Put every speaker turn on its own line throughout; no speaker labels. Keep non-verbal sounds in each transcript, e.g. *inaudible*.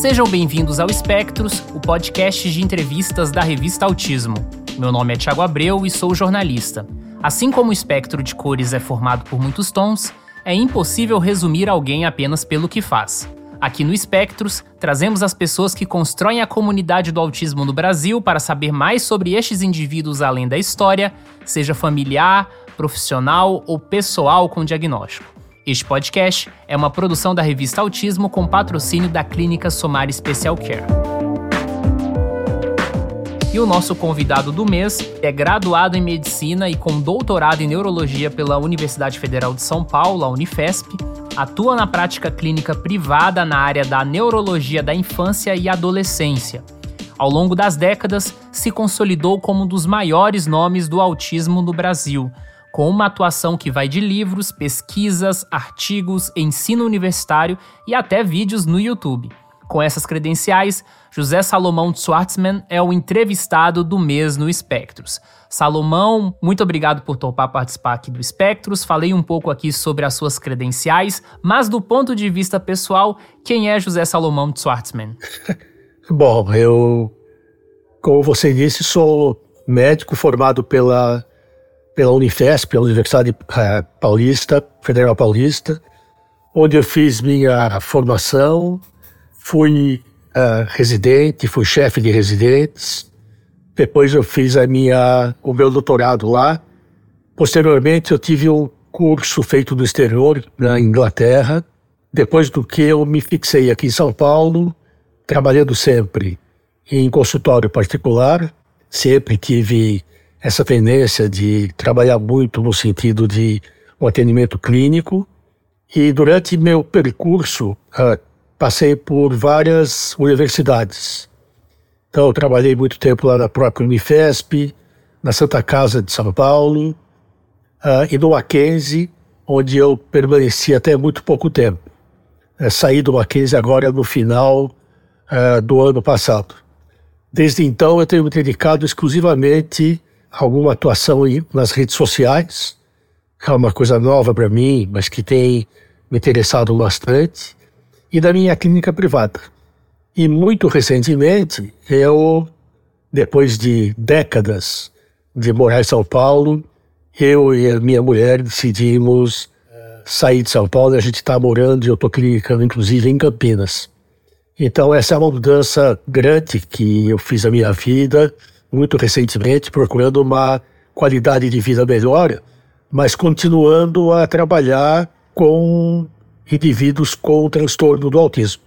Sejam bem-vindos ao Espectros, o podcast de entrevistas da revista Autismo. Meu nome é Tiago Abreu e sou jornalista. Assim como o espectro de cores é formado por muitos tons, é impossível resumir alguém apenas pelo que faz. Aqui no Espectros, trazemos as pessoas que constroem a comunidade do autismo no Brasil para saber mais sobre estes indivíduos além da história, seja familiar, profissional ou pessoal com diagnóstico. Este podcast é uma produção da revista Autismo com patrocínio da Clínica Somar Special Care. E o nosso convidado do mês é graduado em medicina e com doutorado em neurologia pela Universidade Federal de São Paulo, a Unifesp. Atua na prática clínica privada na área da neurologia da infância e adolescência. Ao longo das décadas, se consolidou como um dos maiores nomes do autismo no Brasil com uma atuação que vai de livros, pesquisas, artigos, ensino universitário e até vídeos no YouTube. Com essas credenciais, José Salomão Schwartzman é o entrevistado do mês no Espectros. Salomão, muito obrigado por topar participar aqui do Espectros. Falei um pouco aqui sobre as suas credenciais, mas do ponto de vista pessoal, quem é José Salomão Schwartzman? *laughs*
Bom, eu, como você disse, sou médico formado pela pela Unifesp, pela Universidade uh, Paulista, Federal Paulista, onde eu fiz minha formação, fui uh, residente, fui chefe de residentes, depois eu fiz a minha, o meu doutorado lá. Posteriormente, eu tive um curso feito no exterior, na Inglaterra, depois do que eu me fixei aqui em São Paulo, trabalhando sempre em consultório particular, sempre tive essa tendência de trabalhar muito no sentido de um atendimento clínico. E durante meu percurso, uh, passei por várias universidades. Então, eu trabalhei muito tempo lá na própria Unifesp, na Santa Casa de São Paulo uh, e no Mackenzie, onde eu permaneci até muito pouco tempo. Uh, saí do Mackenzie agora no final uh, do ano passado. Desde então, eu tenho me dedicado exclusivamente alguma atuação nas redes sociais, que é uma coisa nova para mim, mas que tem me interessado bastante, e da minha clínica privada. E muito recentemente, eu, depois de décadas de morar em São Paulo, eu e a minha mulher decidimos sair de São Paulo e a gente está morando, e eu estou clinicando inclusive em Campinas. Então essa é uma mudança grande que eu fiz na minha vida, muito recentemente, procurando uma qualidade de vida melhor, mas continuando a trabalhar com indivíduos com transtorno do autismo.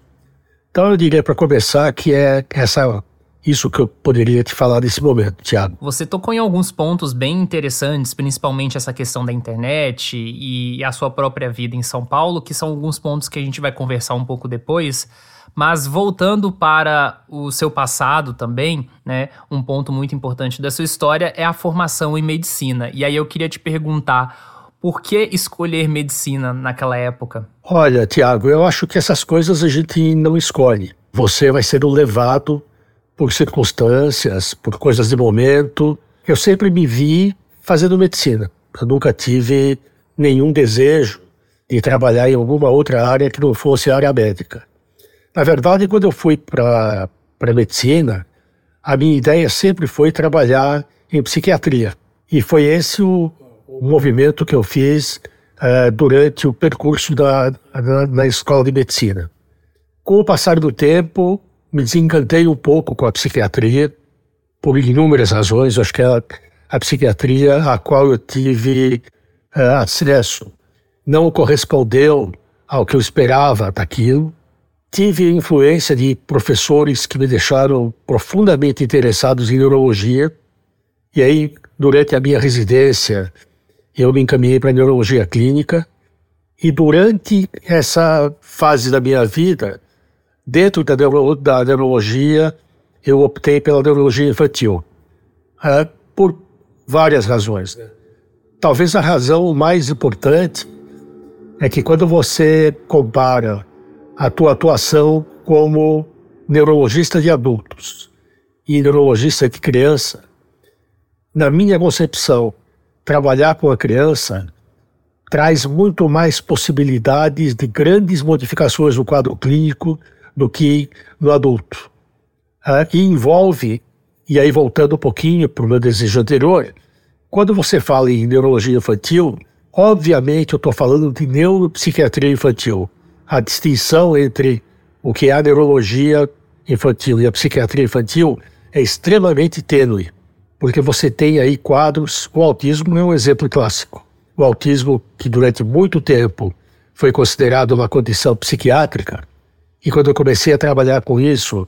Então eu diria para começar que é essa isso que eu poderia te falar nesse momento, Tiago.
Você tocou em alguns pontos bem interessantes, principalmente essa questão da internet e a sua própria vida em São Paulo, que são alguns pontos que a gente vai conversar um pouco depois. Mas voltando para o seu passado também, né, um ponto muito importante da sua história é a formação em medicina. E aí eu queria te perguntar, por que escolher medicina naquela época?
Olha, Tiago, eu acho que essas coisas a gente não escolhe. Você vai ser levado por circunstâncias, por coisas de momento. Eu sempre me vi fazendo medicina. Eu nunca tive nenhum desejo de trabalhar em alguma outra área que não fosse a área médica. Na verdade, quando eu fui para a medicina, a minha ideia sempre foi trabalhar em psiquiatria. E foi esse o, o movimento que eu fiz uh, durante o percurso da, na escola de medicina. Com o passar do tempo, me desencantei um pouco com a psiquiatria, por inúmeras razões. Acho que a, a psiquiatria a qual eu tive uh, acesso não correspondeu ao que eu esperava daquilo. Tive influência de professores que me deixaram profundamente interessados em neurologia. E aí, durante a minha residência, eu me encaminhei para a neurologia clínica. E durante essa fase da minha vida, dentro da, neuro, da neurologia, eu optei pela neurologia infantil. É, por várias razões. Talvez a razão mais importante é que quando você compara a tua atuação como neurologista de adultos e neurologista de criança, na minha concepção, trabalhar com a criança traz muito mais possibilidades de grandes modificações no quadro clínico do que no adulto. Ah, e envolve, e aí voltando um pouquinho para o meu desejo anterior, quando você fala em neurologia infantil, obviamente eu estou falando de neuropsiquiatria infantil. A distinção entre o que é a neurologia infantil e a psiquiatria infantil é extremamente tênue, porque você tem aí quadros. O autismo é um exemplo clássico. O autismo, que durante muito tempo foi considerado uma condição psiquiátrica, e quando eu comecei a trabalhar com isso,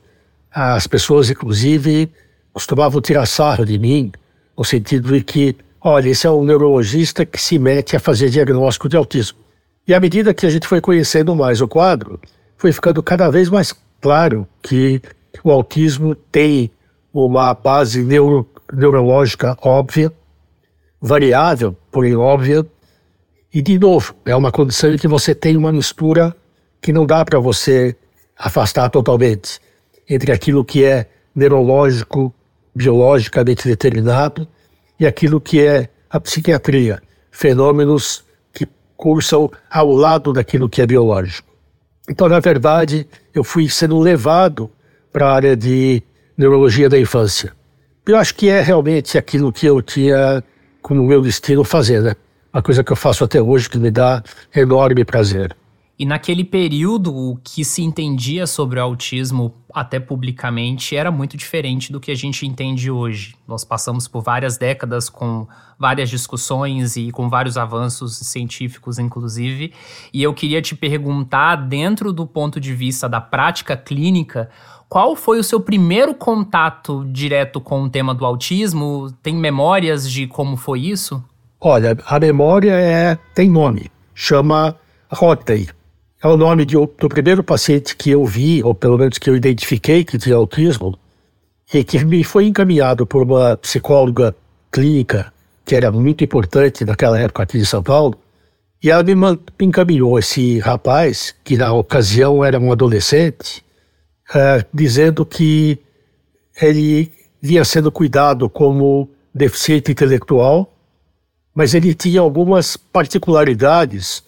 as pessoas, inclusive, costumavam tirar sarro de mim, no sentido de que, olha, esse é um neurologista que se mete a fazer diagnóstico de autismo. E à medida que a gente foi conhecendo mais o quadro, foi ficando cada vez mais claro que o autismo tem uma base neuro, neurológica óbvia, variável, porém óbvia, e de novo, é uma condição em que você tem uma mistura que não dá para você afastar totalmente entre aquilo que é neurológico, biologicamente determinado, e aquilo que é a psiquiatria, fenômenos cursam ao lado daquilo que é biológico. Então, na verdade, eu fui sendo levado para a área de neurologia da infância. Eu acho que é realmente aquilo que eu tinha como meu destino fazer, né? Uma coisa que eu faço até hoje que me dá enorme prazer.
E naquele período, o que se entendia sobre o autismo, até publicamente, era muito diferente do que a gente entende hoje. Nós passamos por várias décadas com várias discussões e com vários avanços científicos, inclusive. E eu queria te perguntar, dentro do ponto de vista da prática clínica, qual foi o seu primeiro contato direto com o tema do autismo? Tem memórias de como foi isso?
Olha, a memória é tem nome, chama Rotei é o nome de, do primeiro paciente que eu vi, ou pelo menos que eu identifiquei que tinha autismo, e que me foi encaminhado por uma psicóloga clínica, que era muito importante naquela época aqui em São Paulo, e ela me, encaminhou esse rapaz, que na ocasião era um adolescente, uh, dizendo que ele vinha sendo cuidado como deficiente intelectual, mas ele tinha algumas particularidades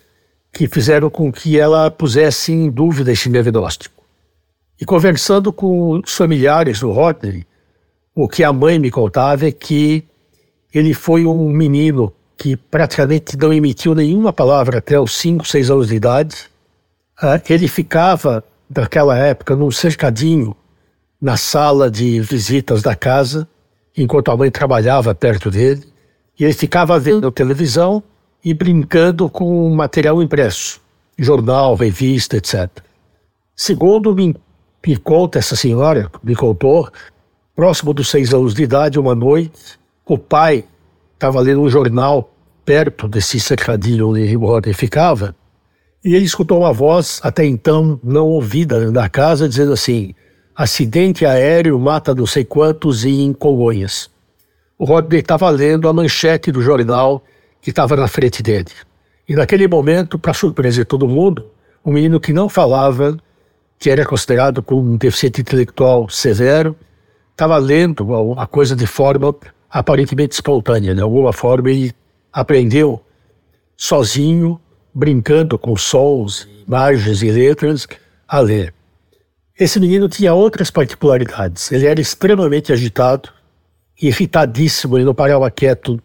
que fizeram com que ela pusesse em dúvida esse diagnóstico. E conversando com os familiares do Rodney, o que a mãe me contava é que ele foi um menino que praticamente não emitiu nenhuma palavra até os 5, 6 anos de idade. Ah, ele ficava, naquela época, num cercadinho na sala de visitas da casa, enquanto a mãe trabalhava perto dele, e ele ficava vendo televisão e brincando com material impresso, jornal, revista, etc. Segundo me, me conta essa senhora, me contou, próximo dos seis anos de idade, uma noite, o pai estava lendo um jornal perto desse cercadinho onde o ficava, e ele escutou uma voz, até então não ouvida, da casa, dizendo assim: acidente aéreo mata não sei quantos em Congonhas. O Rodney estava lendo a manchete do jornal que estava na frente dele. E naquele momento, para surpresa de todo mundo, um menino que não falava, que era considerado como um deficiente intelectual severo, estava lendo a coisa de forma aparentemente espontânea. De alguma forma, ele aprendeu sozinho, brincando com sons, imagens e letras, a ler. Esse menino tinha outras particularidades. Ele era extremamente agitado, irritadíssimo, ele não parava quieto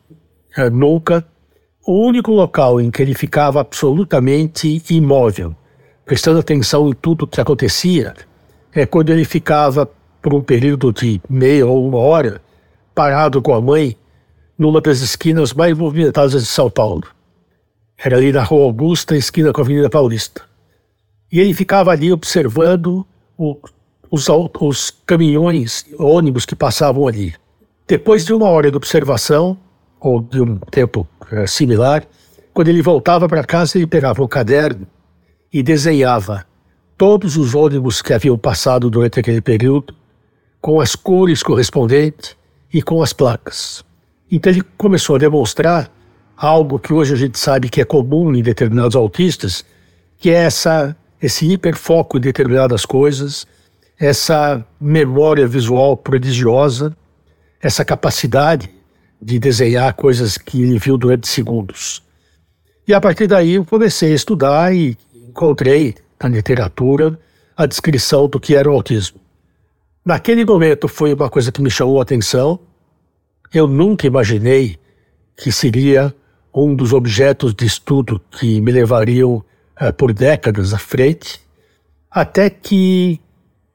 eh, nunca. O único local em que ele ficava absolutamente imóvel, prestando atenção em tudo o que acontecia, é quando ele ficava por um período de meia ou uma hora parado com a mãe numa das esquinas mais movimentadas de São Paulo. Era ali na Rua Augusta, esquina com a Avenida Paulista. E ele ficava ali observando o, os, os caminhões, ônibus que passavam ali. Depois de uma hora de observação, ou de um tempo uh, similar, quando ele voltava para casa, ele pegava um caderno e desenhava todos os ônibus que haviam passado durante aquele período, com as cores correspondentes e com as placas. Então ele começou a demonstrar algo que hoje a gente sabe que é comum em determinados autistas, que é essa, esse hiperfoco em determinadas coisas, essa memória visual prodigiosa, essa capacidade de desenhar coisas que ele viu durante segundos. E a partir daí eu comecei a estudar e encontrei na literatura a descrição do que era o autismo. Naquele momento foi uma coisa que me chamou a atenção. Eu nunca imaginei que seria um dos objetos de estudo que me levariam uh, por décadas à frente, até que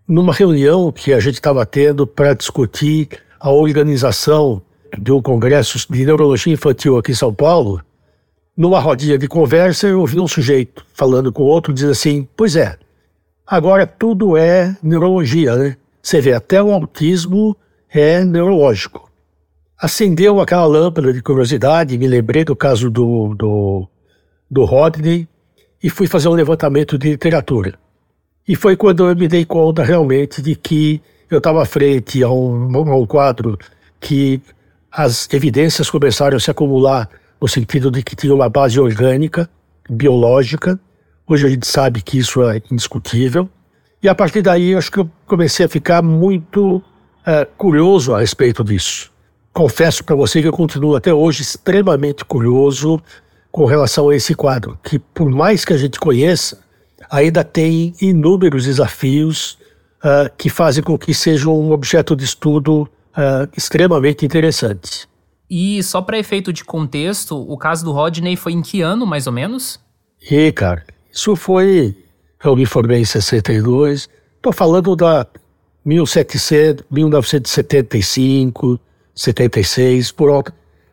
numa reunião que a gente estava tendo para discutir a organização um congresso de neurologia infantil aqui em São Paulo, numa rodinha de conversa eu ouvi um sujeito falando com outro diz assim: "Pois é, agora tudo é neurologia, né? Você vê, até o autismo é neurológico. Acendeu aquela lâmpada de curiosidade, me lembrei do caso do, do, do Rodney e fui fazer um levantamento de literatura. E foi quando eu me dei conta realmente de que eu estava frente a um, a um quadro que as evidências começaram a se acumular no sentido de que tinha uma base orgânica, biológica. Hoje a gente sabe que isso é indiscutível. E a partir daí, acho que eu comecei a ficar muito é, curioso a respeito disso. Confesso para você que eu continuo até hoje extremamente curioso com relação a esse quadro, que por mais que a gente conheça, ainda tem inúmeros desafios uh, que fazem com que seja um objeto de estudo uh, extremamente interessante.
E só para efeito de contexto, o caso do Rodney foi em que ano, mais ou menos?
E, cara, isso foi eu me formei em 62. Estou falando da 1700, 1975, 76, por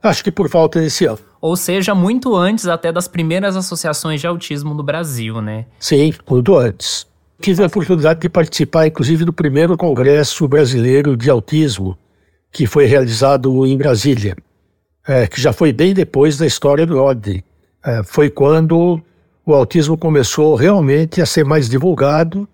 acho que por falta desse ano.
Ou seja, muito antes até das primeiras associações de autismo no Brasil, né?
Sim, muito antes. Tive a oportunidade de participar, inclusive, do primeiro Congresso Brasileiro de Autismo, que foi realizado em Brasília, é, que já foi bem depois da história do OD. É, foi quando o autismo começou realmente a ser mais divulgado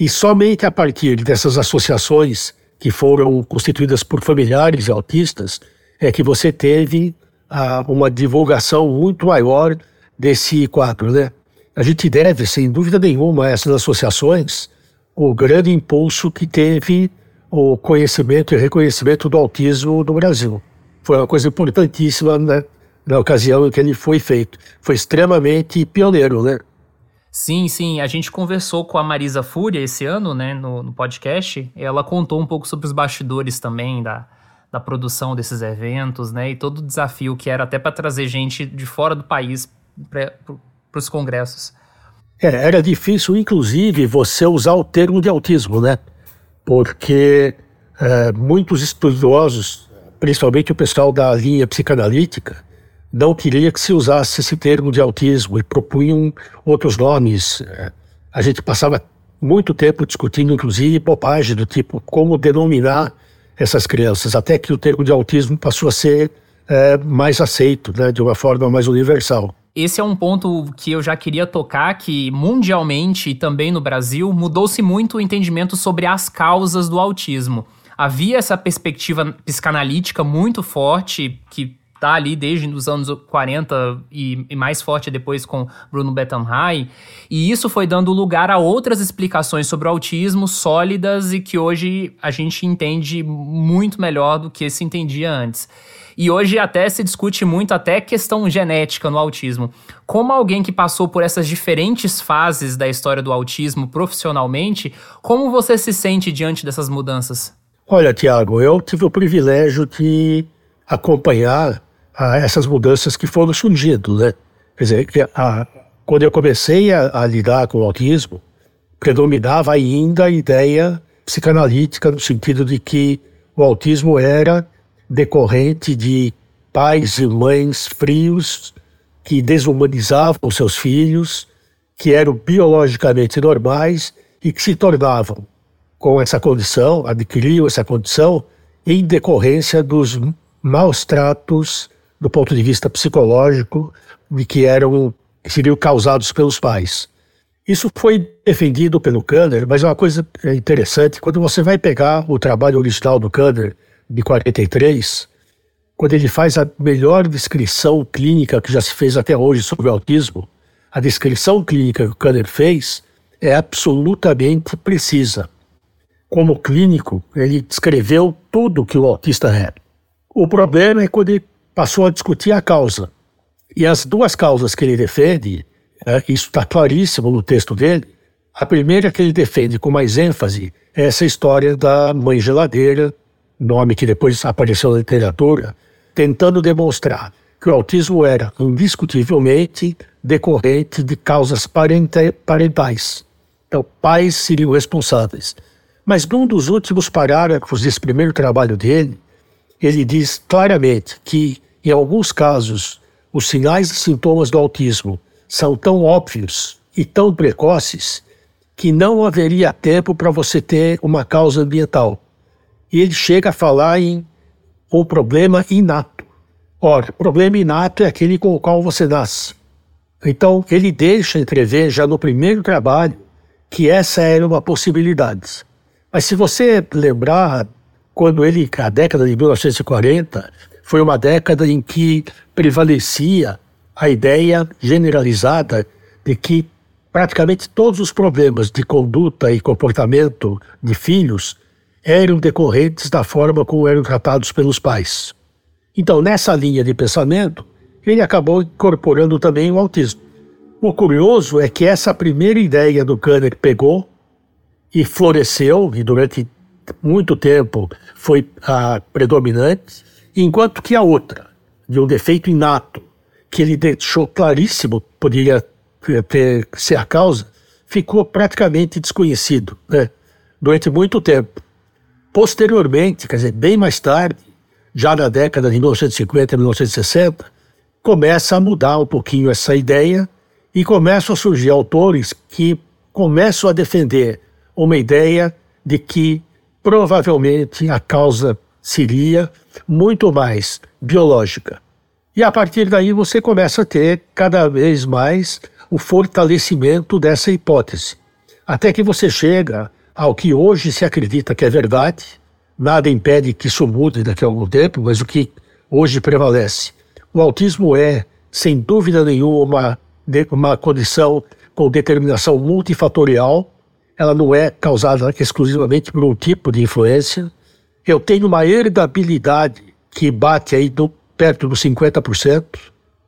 e somente a partir dessas associações que foram constituídas por familiares autistas é que você teve ah, uma divulgação muito maior desse quadro, né? A gente deve, sem dúvida nenhuma, a essas associações o grande impulso que teve o conhecimento e reconhecimento do autismo no Brasil. Foi uma coisa importantíssima, né? na ocasião em que ele foi feito. Foi extremamente pioneiro, né?
Sim, sim. A gente conversou com a Marisa Fúria esse ano, né, no, no podcast. ela contou um pouco sobre os bastidores também da, da produção desses eventos, né, e todo o desafio que era até para trazer gente de fora do país para os congressos.
É, era difícil, inclusive, você usar o termo de autismo, né? Porque é, muitos estudiosos, principalmente o pessoal da linha psicanalítica, não queria que se usasse esse termo de autismo e propunham outros nomes. A gente passava muito tempo discutindo, inclusive, bobagem do tipo como denominar essas crianças, até que o termo de autismo passou a ser é, mais aceito, né, de uma forma mais universal.
Esse é um ponto que eu já queria tocar, que mundialmente e também no Brasil mudou-se muito o entendimento sobre as causas do autismo. Havia essa perspectiva psicanalítica muito forte que tá ali desde os anos 40 e, e, mais forte depois com Bruno Bettenheim, e isso foi dando lugar a outras explicações sobre o autismo sólidas e que hoje a gente entende muito melhor do que se entendia antes. E hoje até se discute muito até questão genética no autismo. Como alguém que passou por essas diferentes fases da história do autismo profissionalmente, como você se sente diante dessas mudanças?
Olha, Tiago, eu tive o privilégio de acompanhar a essas mudanças que foram surgindo, né? Quer dizer, a, quando eu comecei a, a lidar com o autismo, predominava ainda a ideia psicanalítica no sentido de que o autismo era decorrente de pais e mães frios que desumanizavam seus filhos, que eram biologicamente normais e que se tornavam, com essa condição, adquiriam essa condição em decorrência dos maus tratos do ponto de vista psicológico de que eram que seriam causados pelos pais. Isso foi defendido pelo Kanner, mas é uma coisa interessante, quando você vai pegar o trabalho original do Kanner, de 43, quando ele faz a melhor descrição clínica que já se fez até hoje sobre o autismo, a descrição clínica que o Kanner fez é absolutamente precisa. Como clínico, ele descreveu tudo que o autista é. O problema é quando ele passou a discutir a causa. E as duas causas que ele defende, é, isso está claríssimo no texto dele, A primeira que ele defende com mais ênfase é essa história da mãe geladeira, nome que depois apareceu na literatura, tentando demonstrar que o autismo era indiscutivelmente decorrente de causas parentais. Então, pais seriam responsáveis. Mas num dos últimos parágrafos desse primeiro trabalho dele, ele diz claramente que, em alguns casos, os sinais e sintomas do autismo são tão óbvios e tão precoces que não haveria tempo para você ter uma causa ambiental. E ele chega a falar em um problema inato. Ora, problema inato é aquele com o qual você nasce. Então, ele deixa entrever já no primeiro trabalho que essa era uma possibilidade. Mas se você lembrar, quando ele, a década de 1940, foi uma década em que prevalecia a ideia generalizada de que praticamente todos os problemas de conduta e comportamento de filhos eram decorrentes da forma como eram tratados pelos pais. Então, nessa linha de pensamento, ele acabou incorporando também o autismo. O curioso é que essa primeira ideia do Kanner pegou e floresceu, e durante muito tempo foi a predominante, enquanto que a outra, de um defeito inato, que ele deixou claríssimo, poderia ter, ser a causa, ficou praticamente desconhecido né, durante muito tempo. Posteriormente, quer dizer, bem mais tarde, já na década de 1950 e 1960, começa a mudar um pouquinho essa ideia e começam a surgir autores que começam a defender uma ideia de que provavelmente a causa seria muito mais biológica. E a partir daí você começa a ter cada vez mais o fortalecimento dessa hipótese. Até que você chega ao que hoje se acredita que é verdade, nada impede que isso mude daqui a algum tempo, mas o que hoje prevalece. O autismo é, sem dúvida nenhuma, uma, condição com determinação multifatorial, ela não é causada exclusivamente por um tipo de influência. Eu tenho uma herdabilidade que bate aí do, perto dos 50%,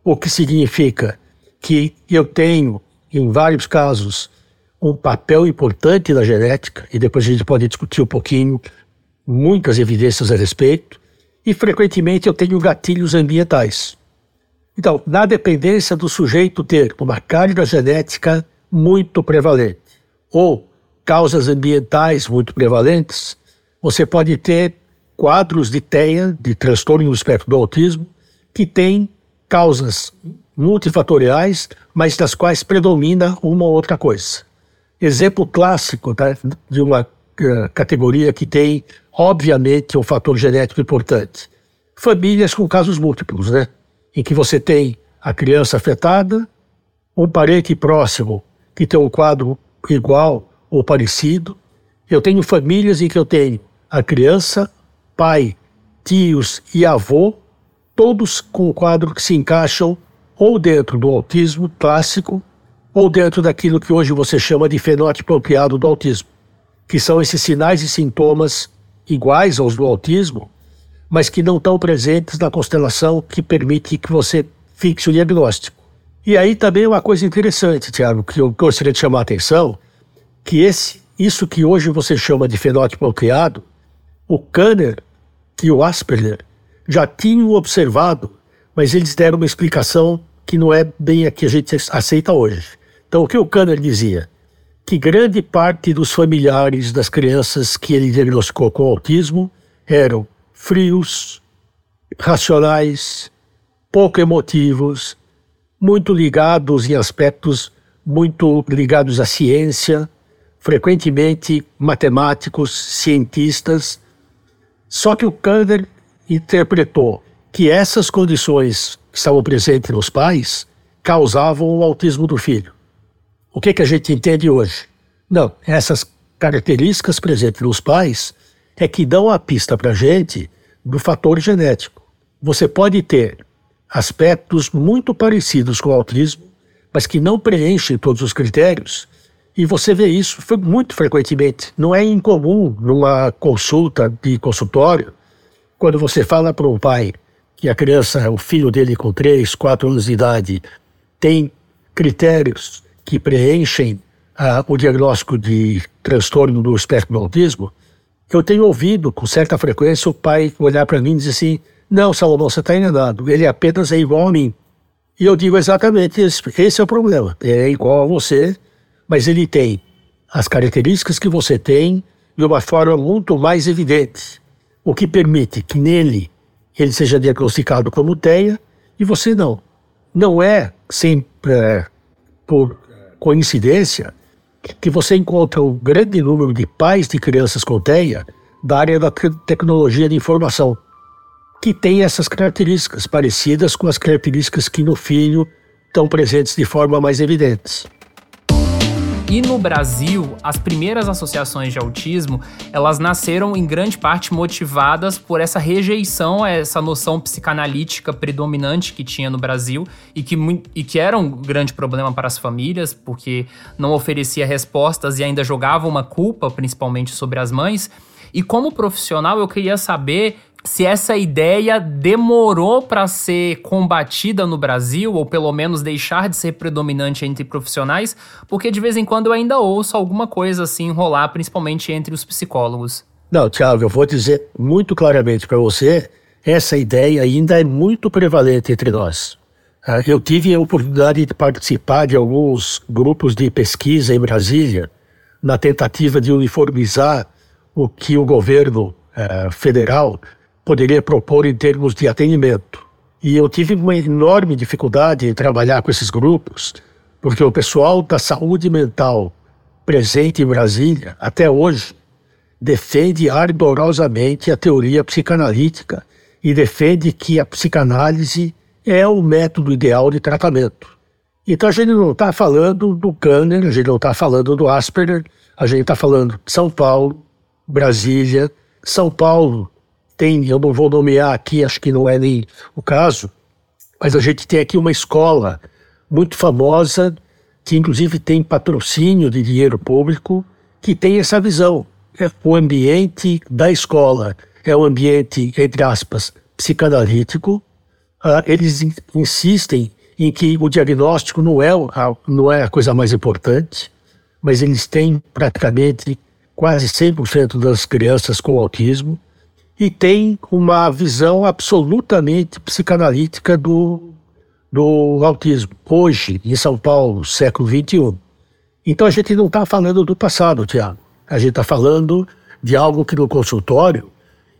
o que significa que eu tenho, em vários casos, um papel importante na genética, e depois a gente pode discutir um pouquinho, muitas evidências a respeito, e frequentemente eu tenho gatilhos ambientais. Então, na dependência do sujeito ter uma carga genética muito prevalente ou causas ambientais muito prevalentes, você pode ter quadros de TEA, de transtorno do espectro do autismo, que têm causas multifatoriais, mas das quais predomina uma ou outra coisa. Exemplo clássico tá, de uma uh, categoria que tem, obviamente, um fator genético importante. Famílias com casos múltiplos, né? Em que você tem a criança afetada, um parente próximo que tem um quadro igual ou parecido. Eu tenho famílias em que eu tenho a criança, pai, tios e avô, todos com um quadro que se encaixam ou dentro do autismo clássico, ou dentro daquilo que hoje você chama de fenótipo ampliado do autismo, que são esses sinais e sintomas iguais aos do autismo, mas que não estão presentes na constelação que permite que você fixe o diagnóstico. E aí também uma coisa interessante, Tiago, que eu gostaria de chamar a atenção, que esse, isso que hoje você chama de fenótipo ampliado, o Kanner e o Asperger já tinham observado, mas eles deram uma explicação que não é bem a que a gente aceita hoje. Então, o que o Kanner dizia? Que grande parte dos familiares das crianças que ele diagnosticou com autismo eram frios, racionais, pouco emotivos, muito ligados em aspectos muito ligados à ciência, frequentemente matemáticos, cientistas. Só que o Kanner interpretou que essas condições estavam presentes nos pais causavam o autismo do filho. O que, que a gente entende hoje? Não, essas características presentes nos pais é que dão a pista para a gente do fator genético. Você pode ter aspectos muito parecidos com o autismo, mas que não preenchem todos os critérios, e você vê isso muito frequentemente. Não é incomum numa consulta de consultório, quando você fala para um pai que a criança, o filho dele com 3, 4 anos de idade, tem critérios que preenchem o diagnóstico de transtorno do espectro do autismo, eu tenho ouvido com certa frequência o pai olhar para mim e dizer assim: Não, Salomão, você está enganado, ele apenas é igual a mim. E eu digo exatamente isso, esse é o problema. Ele é igual a você, mas ele tem as características que você tem de uma forma muito mais evidente, o que permite que nele ele seja diagnosticado como TEA e você não. Não é sempre é, por coincidência que você encontra um grande número de pais de crianças com TEA da área da tecnologia de informação, que tem essas características parecidas com as características que no filho estão presentes de forma mais evidente.
E no Brasil, as primeiras associações de autismo, elas nasceram em grande parte motivadas por essa rejeição a essa noção psicanalítica predominante que tinha no Brasil e que, e que era um grande problema para as famílias, porque não oferecia respostas e ainda jogava uma culpa, principalmente sobre as mães. E como profissional, eu queria saber se essa ideia demorou para ser combatida no Brasil, ou pelo menos deixar de ser predominante entre profissionais, porque de vez em quando eu ainda ouço alguma coisa assim rolar, principalmente entre os psicólogos.
Não, Tiago, eu vou dizer muito claramente para você, essa ideia ainda é muito prevalente entre nós. Ah, eu tive a oportunidade de participar de alguns grupos de pesquisa em Brasília, na tentativa de uniformizar o que o governo eh, federal poderia propor em termos de atendimento. E eu tive uma enorme dificuldade em trabalhar com esses grupos, porque o pessoal da saúde mental presente em Brasília, até hoje, defende ardorosamente a teoria psicanalítica e defende que a psicanálise é o método ideal de tratamento. Então a gente não está falando do Kanner, a gente não está falando do Asperger, a gente está falando de São Paulo, Brasília. São Paulo tem, eu não vou nomear aqui, acho que não é nem o caso, mas a gente tem aqui uma escola muito famosa, que inclusive tem patrocínio de dinheiro público, que tem essa visão. É o ambiente da escola é um ambiente, entre aspas, psicanalítico. Ah, eles in insistem em que o diagnóstico não é, não é a coisa mais importante, mas eles têm praticamente quase 100% das crianças com autismo e tem uma visão absolutamente psicanalítica do, do autismo, hoje, em São Paulo, século XXI. Então a gente não está falando do passado, Tiago. A gente está falando de algo que no consultório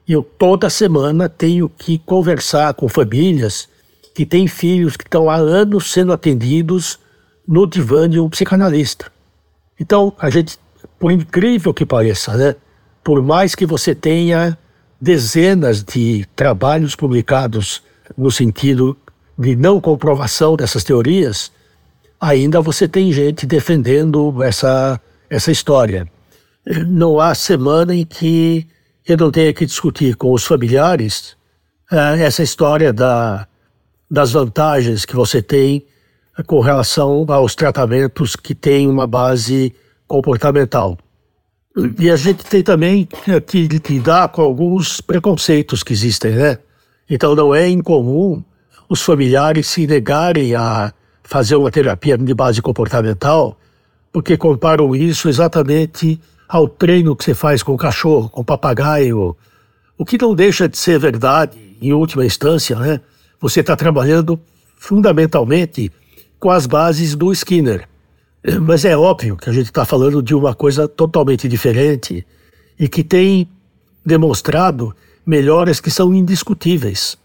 eu toda semana tenho que conversar com famílias que têm filhos que estão há anos sendo atendidos no divã de um psicanalista. Então, a gente, por incrível que pareça, né? Por mais que você tenha dezenas de trabalhos publicados no sentido de não comprovação dessas teorias, ainda você tem gente defendendo essa, essa história. Não há semana em que eu não tenha que discutir com os familiares uh, essa história da, das vantagens que você tem com relação aos tratamentos que têm uma base comportamental. E a gente tem também que lidar com alguns preconceitos que existem, né? Então não é incomum os familiares se negarem a fazer uma terapia de base comportamental, porque comparam isso exatamente ao treino que você faz com o cachorro, com o papagaio, o que não deixa de ser verdade, em última instância, né? Você está trabalhando fundamentalmente com as bases do Skinner. Mas é óbvio que a gente está falando de uma coisa totalmente diferente e que tem demonstrado melhoras que são indiscutíveis.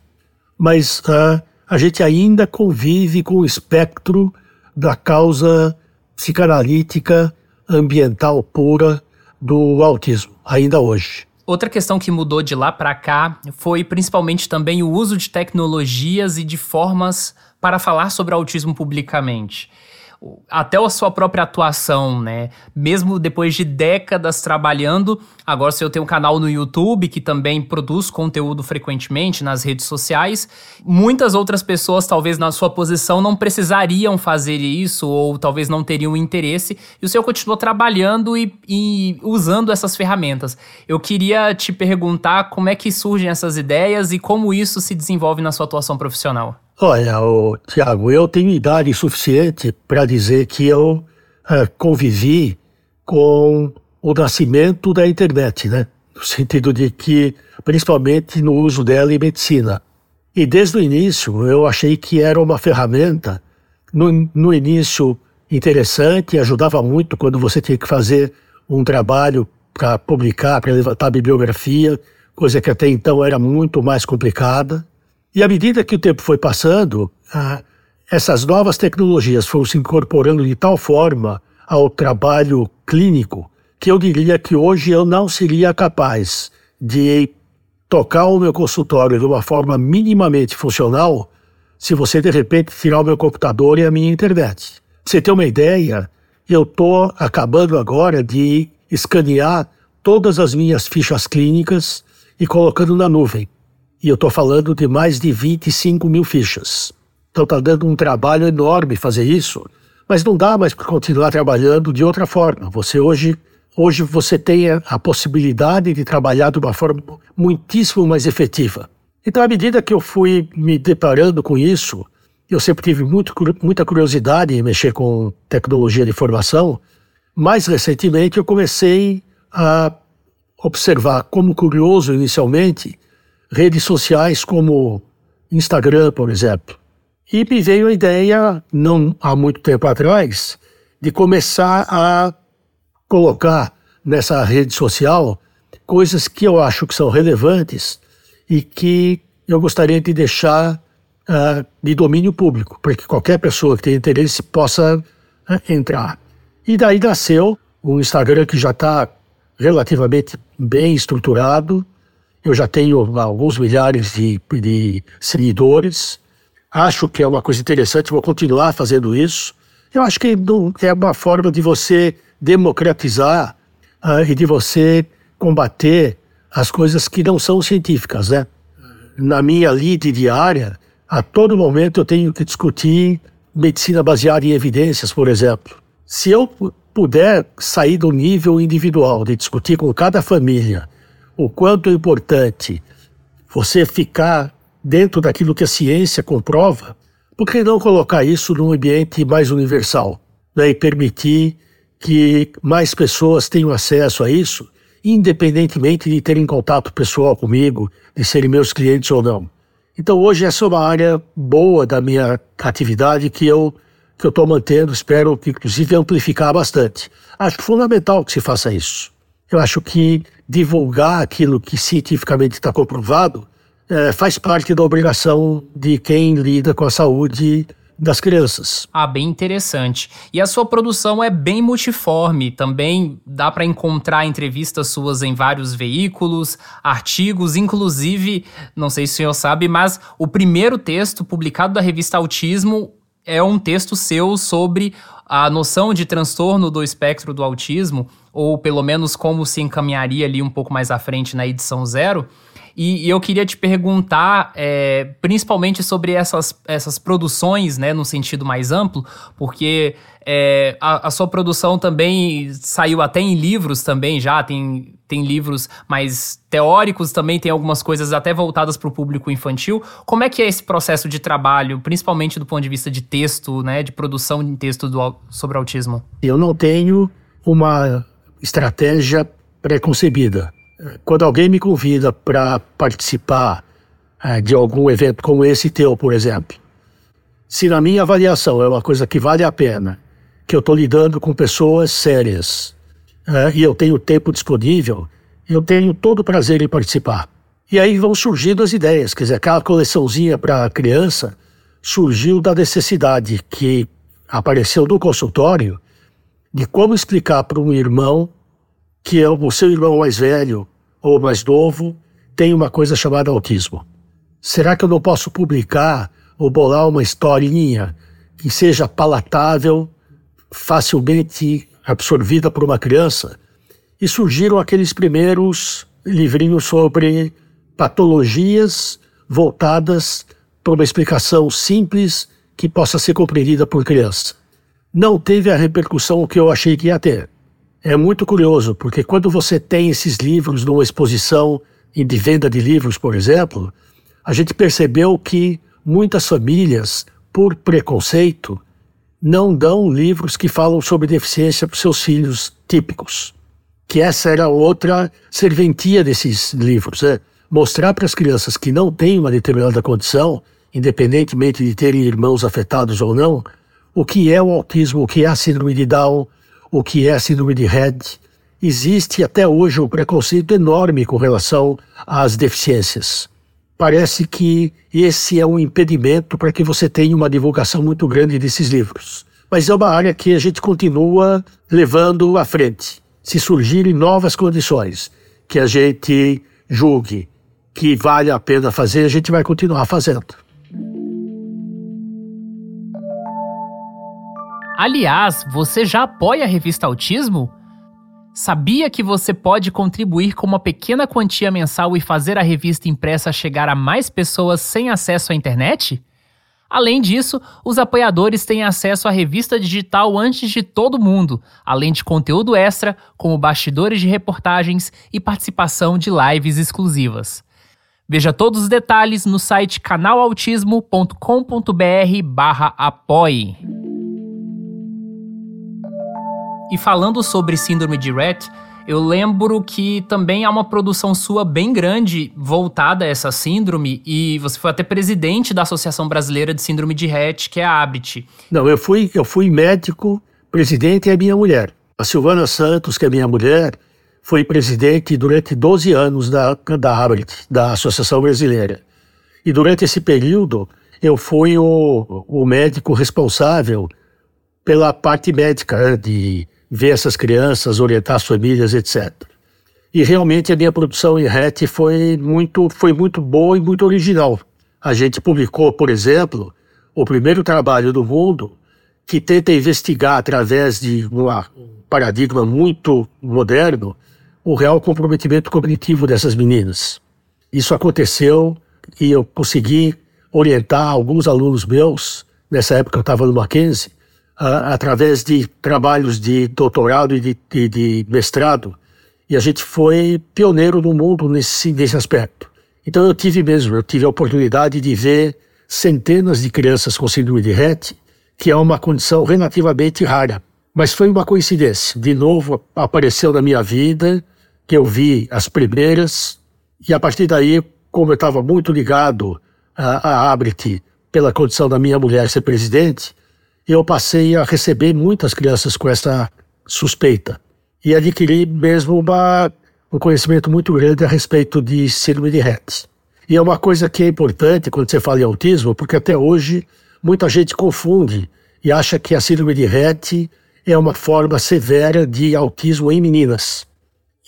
Mas uh, a gente ainda convive com o espectro da causa psicanalítica ambiental pura do autismo, ainda hoje.
Outra questão que mudou de lá para cá foi principalmente também o uso de tecnologias e de formas para falar sobre autismo publicamente até a sua própria atuação, né? Mesmo depois de décadas trabalhando, agora se eu tenho um canal no YouTube que também produz conteúdo frequentemente nas redes sociais, muitas outras pessoas, talvez na sua posição, não precisariam fazer isso ou talvez não teriam interesse, e o senhor continuou trabalhando e, e usando essas ferramentas. Eu queria te perguntar como é que surgem essas ideias e como isso se desenvolve na sua atuação profissional.
Olha, Tiago, eu tenho idade suficiente para dizer que eu uh, convivi com o nascimento da internet, né? No sentido de que, principalmente no uso dela em medicina. E desde o início eu achei que era uma ferramenta, no, no início interessante, ajudava muito quando você tinha que fazer um trabalho para publicar, para levantar bibliografia, coisa que até então era muito mais complicada. E à medida que o tempo foi passando, ah, essas novas tecnologias foram se incorporando de tal forma ao trabalho clínico que eu diria que hoje eu não seria capaz de tocar o meu consultório de uma forma minimamente funcional se você de repente tirar o meu computador e a minha internet. Você ter uma ideia, eu estou acabando agora de escanear todas as minhas fichas clínicas e colocando na nuvem. E eu estou falando de mais de 25 mil fichas. Então está dando um trabalho enorme fazer isso, mas não dá mais para continuar trabalhando de outra forma. Você hoje, hoje você tem a possibilidade de trabalhar de uma forma muitíssimo mais efetiva. Então, à medida que eu fui me deparando com isso, eu sempre tive muito, muita curiosidade em mexer com tecnologia de informação. Mais recentemente, eu comecei a observar, como curioso inicialmente, redes sociais como Instagram, por exemplo. E me veio a ideia, não há muito tempo atrás, de começar a colocar nessa rede social coisas que eu acho que são relevantes e que eu gostaria de deixar uh, de domínio público, para que qualquer pessoa que tenha interesse possa uh, entrar. E daí nasceu um Instagram que já está relativamente bem estruturado. Eu já tenho alguns milhares de, de seguidores. Acho que é uma coisa interessante, vou continuar fazendo isso. Eu acho que é uma forma de você democratizar uh, e de você combater as coisas que não são científicas, né? Na minha lide diária, a todo momento eu tenho que discutir medicina baseada em evidências, por exemplo. Se eu puder sair do nível individual de discutir com cada família o quanto é importante você ficar dentro daquilo que a ciência comprova, por que não colocar isso num ambiente mais universal né, e permitir que mais pessoas tenham acesso a isso, independentemente de terem contato pessoal comigo, de serem meus clientes ou não? Então hoje essa é uma área boa da minha atividade que eu que eu estou mantendo, espero inclusive amplificar bastante. Acho fundamental que se faça isso. Eu acho que divulgar aquilo que cientificamente está comprovado é, faz parte da obrigação de quem lida com a saúde das crianças.
Ah, bem interessante. E a sua produção é bem multiforme, também dá para encontrar entrevistas suas em vários veículos, artigos, inclusive, não sei se o senhor sabe, mas o primeiro texto publicado da revista Autismo é um texto seu sobre a noção de transtorno do espectro do autismo, ou pelo menos como se encaminharia ali um pouco mais à frente na edição zero. E, e eu queria te perguntar, é, principalmente sobre essas, essas produções, né, no sentido mais amplo, porque é, a, a, sua produção também saiu até em livros também já, tem, tem livros mais teóricos também, tem algumas coisas até voltadas para o público infantil. Como é que é esse processo de trabalho, principalmente do ponto de vista de texto, né, de produção de texto do, sobre autismo?
Eu não tenho uma estratégia preconcebida quando alguém me convida para participar é, de algum evento como esse teu, por exemplo, se na minha avaliação é uma coisa que vale a pena, que eu estou lidando com pessoas sérias é, e eu tenho tempo disponível, eu tenho todo o prazer em participar. E aí vão surgindo as ideias, quer dizer, aquela coleçãozinha para criança surgiu da necessidade que apareceu no consultório de como explicar para um irmão que é o seu irmão mais velho ou mais novo tem uma coisa chamada autismo. Será que eu não posso publicar ou bolar uma historinha que seja palatável, facilmente absorvida por uma criança? E surgiram aqueles primeiros livrinhos sobre patologias voltadas para uma explicação simples que possa ser compreendida por criança. Não teve a repercussão que eu achei que ia ter. É muito curioso, porque quando você tem esses livros numa exposição de venda de livros, por exemplo, a gente percebeu que muitas famílias, por preconceito, não dão livros que falam sobre deficiência para seus filhos típicos. Que essa era outra serventia desses livros, né? Mostrar para as crianças que não têm uma determinada condição, independentemente de terem irmãos afetados ou não, o que é o autismo, o que é a síndrome de Down, o que é a síndrome de Rett. Existe até hoje um preconceito enorme com relação às deficiências parece que esse é um impedimento para que você tenha uma divulgação muito grande desses livros. Mas é uma área que a gente continua levando à frente. Se surgirem novas condições que a gente julgue que vale a pena fazer, a gente vai continuar fazendo.
Aliás, você já apoia a revista Autismo? Sabia que você pode contribuir com uma pequena quantia mensal e fazer a revista impressa chegar a mais pessoas sem acesso à internet? Além disso, os apoiadores têm acesso à revista digital antes de todo mundo, além de conteúdo extra, como bastidores de reportagens e participação de lives exclusivas. Veja todos os detalhes no site canalautismo.com.br/apoie. E falando sobre síndrome de Rett, eu lembro que também há uma produção sua bem grande voltada a essa síndrome e você foi até presidente da Associação Brasileira de Síndrome de Rett, que é a ABIT.
Não, eu fui, eu fui médico, presidente é minha mulher. A Silvana Santos, que é minha mulher, foi presidente durante 12 anos da, da ABIT, da Associação Brasileira. E durante esse período, eu fui o, o médico responsável pela parte médica, né, de ver essas crianças, orientar as famílias, etc. E realmente a minha produção em RET foi muito, foi muito boa e muito original. A gente publicou, por exemplo, o primeiro trabalho do mundo que tenta investigar através de um paradigma muito moderno o real comprometimento cognitivo dessas meninas. Isso aconteceu e eu consegui orientar alguns alunos meus, nessa época eu estava no Mackenzie, através de trabalhos de doutorado e de, de, de, mestrado, e a gente foi pioneiro no mundo nesse, nesse aspecto. Então eu tive mesmo, eu tive a oportunidade de ver centenas de crianças com síndrome de Rett, que é uma condição relativamente rara. Mas foi uma coincidência. De novo, apareceu na minha vida, que eu vi as primeiras, e a partir daí, como eu estava muito ligado à, à Abrit pela condição da minha mulher ser presidente, eu passei a receber muitas crianças com essa suspeita e adquiri mesmo uma, um conhecimento muito grande a respeito de síndrome de Rett. E é uma coisa que é importante quando você fala em autismo, porque até hoje muita gente confunde e acha que a síndrome de Rett é uma forma severa de autismo em meninas.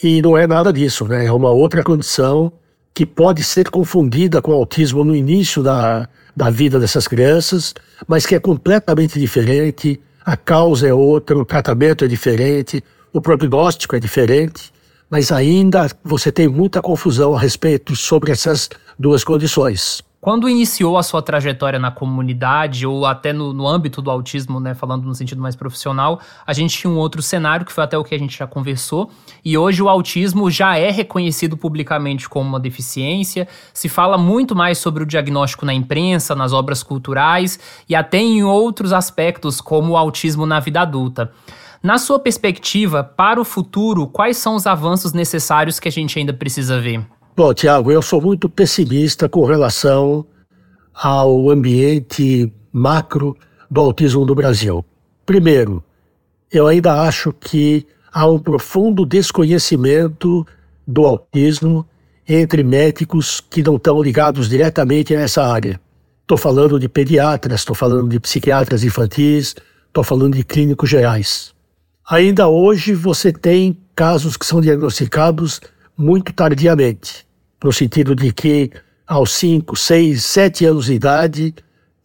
E não é nada disso, né? É uma outra condição que pode ser confundida com autismo no início da, da vida dessas crianças, mas que é completamente diferente, a causa é outra, o tratamento é diferente, o prognóstico é diferente, mas ainda você tem muita confusão a respeito sobre essas duas condições.
Quando iniciou a sua trajetória na comunidade ou até no, no, âmbito do autismo, né, falando no sentido mais profissional, a gente tinha um outro cenário que foi até o que a gente já conversou. E hoje o autismo já é reconhecido publicamente como uma deficiência. Se fala muito mais sobre o diagnóstico na imprensa, nas obras culturais e até em outros aspectos, como o autismo na vida adulta. Na sua perspectiva, para o futuro, quais são os avanços necessários que a gente ainda precisa ver?
Bom, Tiago, eu sou muito pessimista com relação ao ambiente macro do autismo no Brasil. Primeiro, eu ainda acho que há um profundo desconhecimento do autismo entre médicos que não estão ligados diretamente a essa área. Estou falando de pediatras, estou falando de psiquiatras infantis, estou falando de clínicos gerais. Ainda hoje você tem casos que são diagnosticados muito tardiamente, no sentido de que aos 5, 6, 7 anos de idade,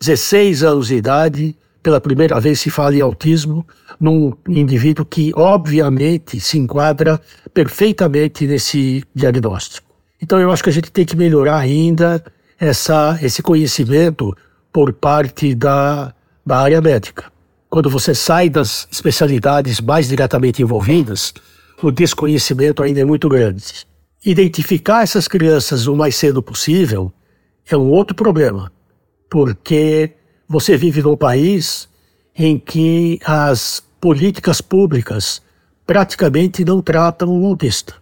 16 anos de idade, pela primeira vez se fala em autismo num indivíduo que obviamente se enquadra perfeitamente nesse diagnóstico. Então eu acho que a gente tem que melhorar ainda essa, esse conhecimento por parte da, da área médica. Quando você sai das especialidades mais diretamente envolvidas, o desconhecimento ainda é muito grande. Identificar essas crianças o mais cedo possível é um outro problema, porque você vive num país em que as políticas públicas praticamente não tratam o autista.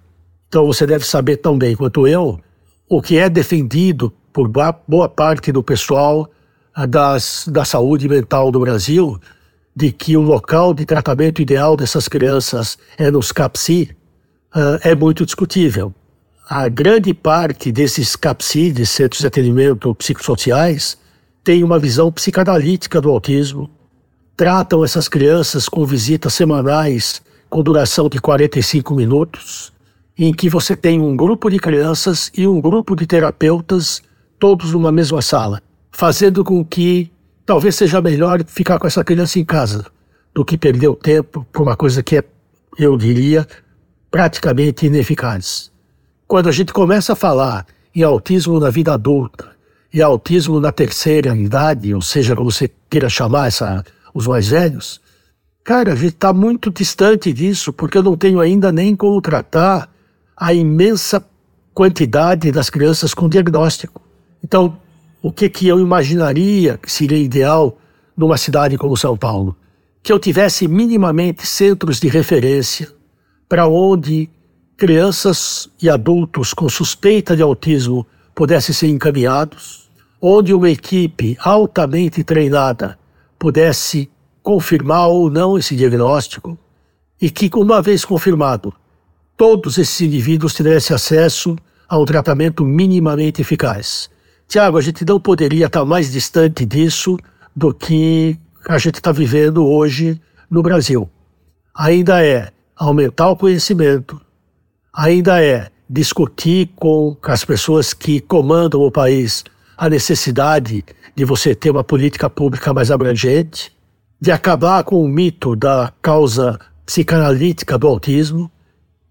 Então você deve saber tão bem quanto eu o que é defendido por boa parte do pessoal ah, das, da saúde mental do Brasil, de que o local de tratamento ideal dessas crianças é nos CAPSI, uh, é muito discutível. A grande parte desses CAPSI, de Centros de Atendimento Psicossociais, tem uma visão psicanalítica do autismo, tratam essas crianças com visitas semanais com duração de 45 minutos, em que você tem um grupo de crianças e um grupo de terapeutas, todos numa mesma sala, fazendo com que talvez seja melhor ficar com essa criança em casa do que perder o tempo por uma coisa que é, eu diria, praticamente ineficaz. Quando a gente começa a falar em autismo na vida adulta e autismo na terceira idade, ou seja, como você queira chamar essa, os mais velhos, cara, a gente está muito distante disso, porque eu não tenho ainda nem como tratar a imensa quantidade das crianças com diagnóstico. Então, o que, que eu imaginaria que seria ideal numa cidade como São Paulo? Que eu tivesse minimamente centros de referência para onde crianças e adultos com suspeita de autismo pudessem ser encaminhados, onde uma equipe altamente treinada pudesse confirmar ou não esse diagnóstico e que, uma vez confirmado, todos esses indivíduos tivessem acesso a um tratamento minimamente eficaz. Tiago, a gente não poderia estar mais distante disso do que a gente está vivendo hoje no Brasil. Ainda é aumentar o conhecimento, ainda é discutir com as pessoas que comandam o país a necessidade de você ter uma política pública mais abrangente, de acabar com o mito da causa psicanalítica do autismo,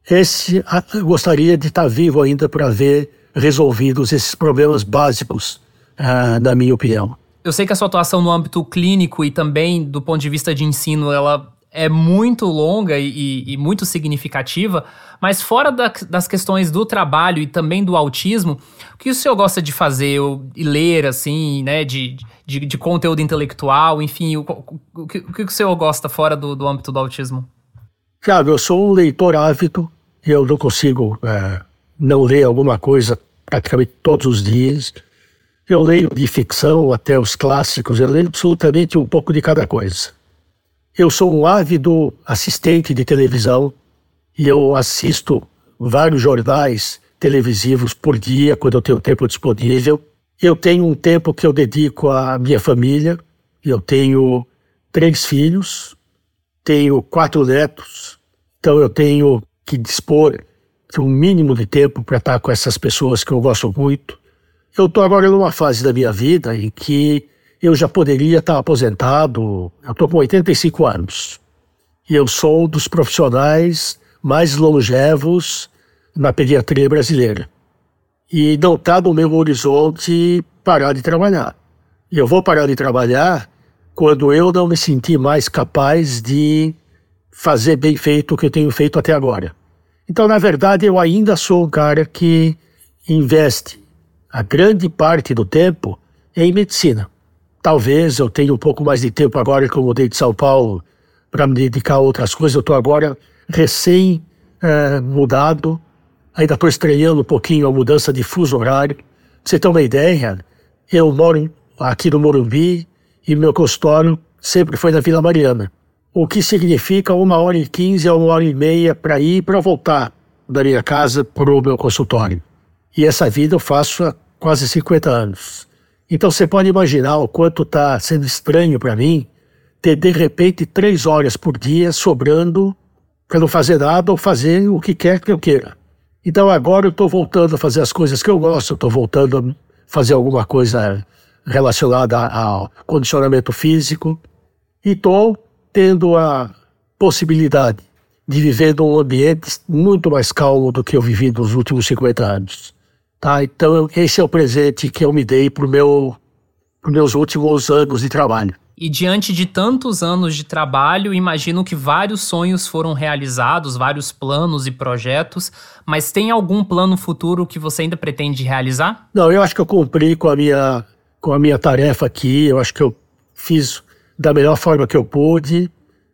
esse eu gostaria de estar vivo ainda para ver resolvidos esses problemas básicos, uh, na minha opinião.
Eu sei que a sua atuação no âmbito clínico e também do ponto de vista de ensino, ela é muito longa e, e muito significativa, mas fora da, das questões do trabalho e também do autismo, o que o senhor gosta de fazer e ler, assim, né, de, de, de conteúdo intelectual, enfim, o, o, o, que, o que o senhor gosta fora do, do âmbito do autismo?
Tiago, eu sou um leitor ávido, eu não consigo é, não ler alguma coisa praticamente todos os dias. Eu leio de ficção até os clássicos, eu leio absolutamente um pouco de cada coisa. Eu sou um ávido assistente de televisão e eu assisto vários jornais televisivos por dia quando eu tenho tempo disponível. Eu tenho um tempo que eu dedico à minha família. Eu tenho três filhos, tenho quatro netos, então eu tenho que dispor um mínimo de tempo para estar com essas pessoas que eu gosto muito. Eu estou agora numa fase da minha vida em que eu já poderia estar aposentado. Eu estou com 85 anos e eu sou um dos profissionais mais longevos na pediatria brasileira. E não está no meu horizonte parar de trabalhar. Eu vou parar de trabalhar quando eu não me sentir mais capaz de fazer bem feito o que eu tenho feito até agora. Então, na verdade, eu ainda sou um cara que investe a grande parte do tempo em medicina. Talvez eu tenha um pouco mais de tempo agora que eu mudei de São Paulo para me dedicar a outras coisas. Eu estou agora recém é, mudado, ainda estou estranhando um pouquinho a mudança de fuso horário. Pra você ter uma ideia, eu moro aqui no Morumbi e meu consultório sempre foi na Vila Mariana o que significa uma hora e quinze a uma hora e meia para ir e para voltar da minha casa para o meu consultório. E essa vida eu faço há quase 50 anos. Então você pode imaginar o quanto está sendo estranho para mim ter de repente três horas por dia sobrando para não fazer nada ou fazer o que quer que eu queira. Então agora eu estou voltando a fazer as coisas que eu gosto, estou voltando a fazer alguma coisa relacionada ao condicionamento físico e estou tendo a possibilidade de viver num ambiente muito mais calmo do que eu vivi nos últimos 50 anos. Tá? Então, esse é o presente que eu me dei para meu, os meus últimos anos de trabalho.
E diante de tantos anos de trabalho, imagino que vários sonhos foram realizados, vários planos e projetos, mas tem algum plano futuro que você ainda pretende realizar?
Não, eu acho que eu cumpri com a minha, com a minha tarefa aqui, eu acho que eu fiz da melhor forma que eu pude,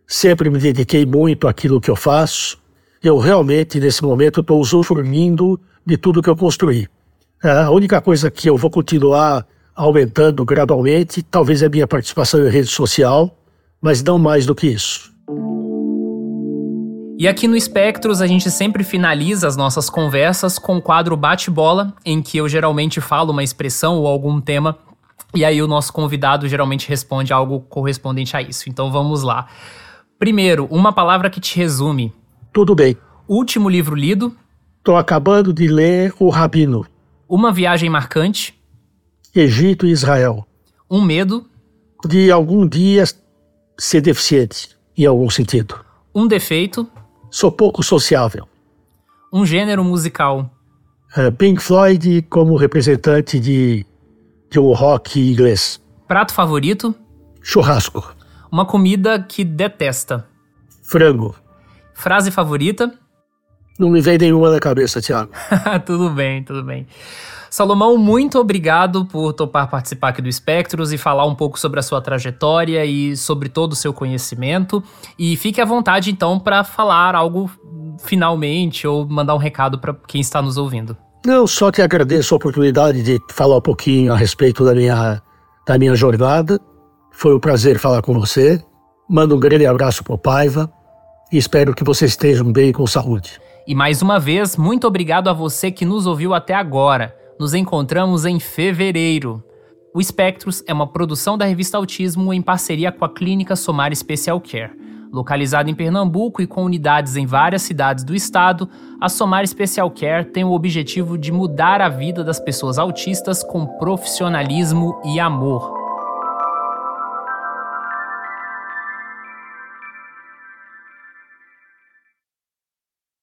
sempre me dediquei muito àquilo que eu faço. Eu realmente, nesse momento, estou usufruindo de tudo que eu construí. É, a única coisa que eu vou continuar aumentando gradualmente, talvez é a minha participação em rede social, mas não mais do que isso.
E aqui no Espectros a gente sempre finaliza as nossas conversas com o quadro Bate-Bola, em que eu geralmente falo uma expressão ou algum tema, e aí o nosso convidado geralmente responde algo correspondente a isso. Então vamos lá. Primeiro, uma palavra que te resume.
Tudo bem.
Último livro lido.
Estou acabando de ler O Rabino.
Uma viagem marcante.
Egito e Israel.
Um medo.
De algum dia ser deficiente, em algum sentido.
Um defeito.
Sou pouco sociável.
Um gênero musical.
Uh, Pink Floyd como representante de, de um rock inglês.
Prato favorito?
Churrasco.
Uma comida que detesta.
Frango.
Frase favorita?
Não me vem nenhuma na cabeça, Thiago. *laughs*
tudo bem, tudo bem. Salomão, muito obrigado por topar participar aqui do Espectros e falar um pouco sobre a sua trajetória e sobre todo o seu conhecimento. E fique à vontade, então, para falar algo finalmente ou mandar um recado para quem está nos ouvindo.
Não, só te agradeço a oportunidade de falar um pouquinho a respeito da minha, da minha jornada. Foi um prazer falar com você. Mando um grande abraço para o Paiva e espero que vocês estejam bem com saúde.
E mais uma vez, muito obrigado a você que nos ouviu até agora nos encontramos em fevereiro. O Spectros é uma produção da revista Autismo em parceria com a Clínica Somar Special Care. Localizada em Pernambuco e com unidades em várias cidades do estado, a Somar Special Care tem o objetivo de mudar a vida das pessoas autistas com profissionalismo e amor.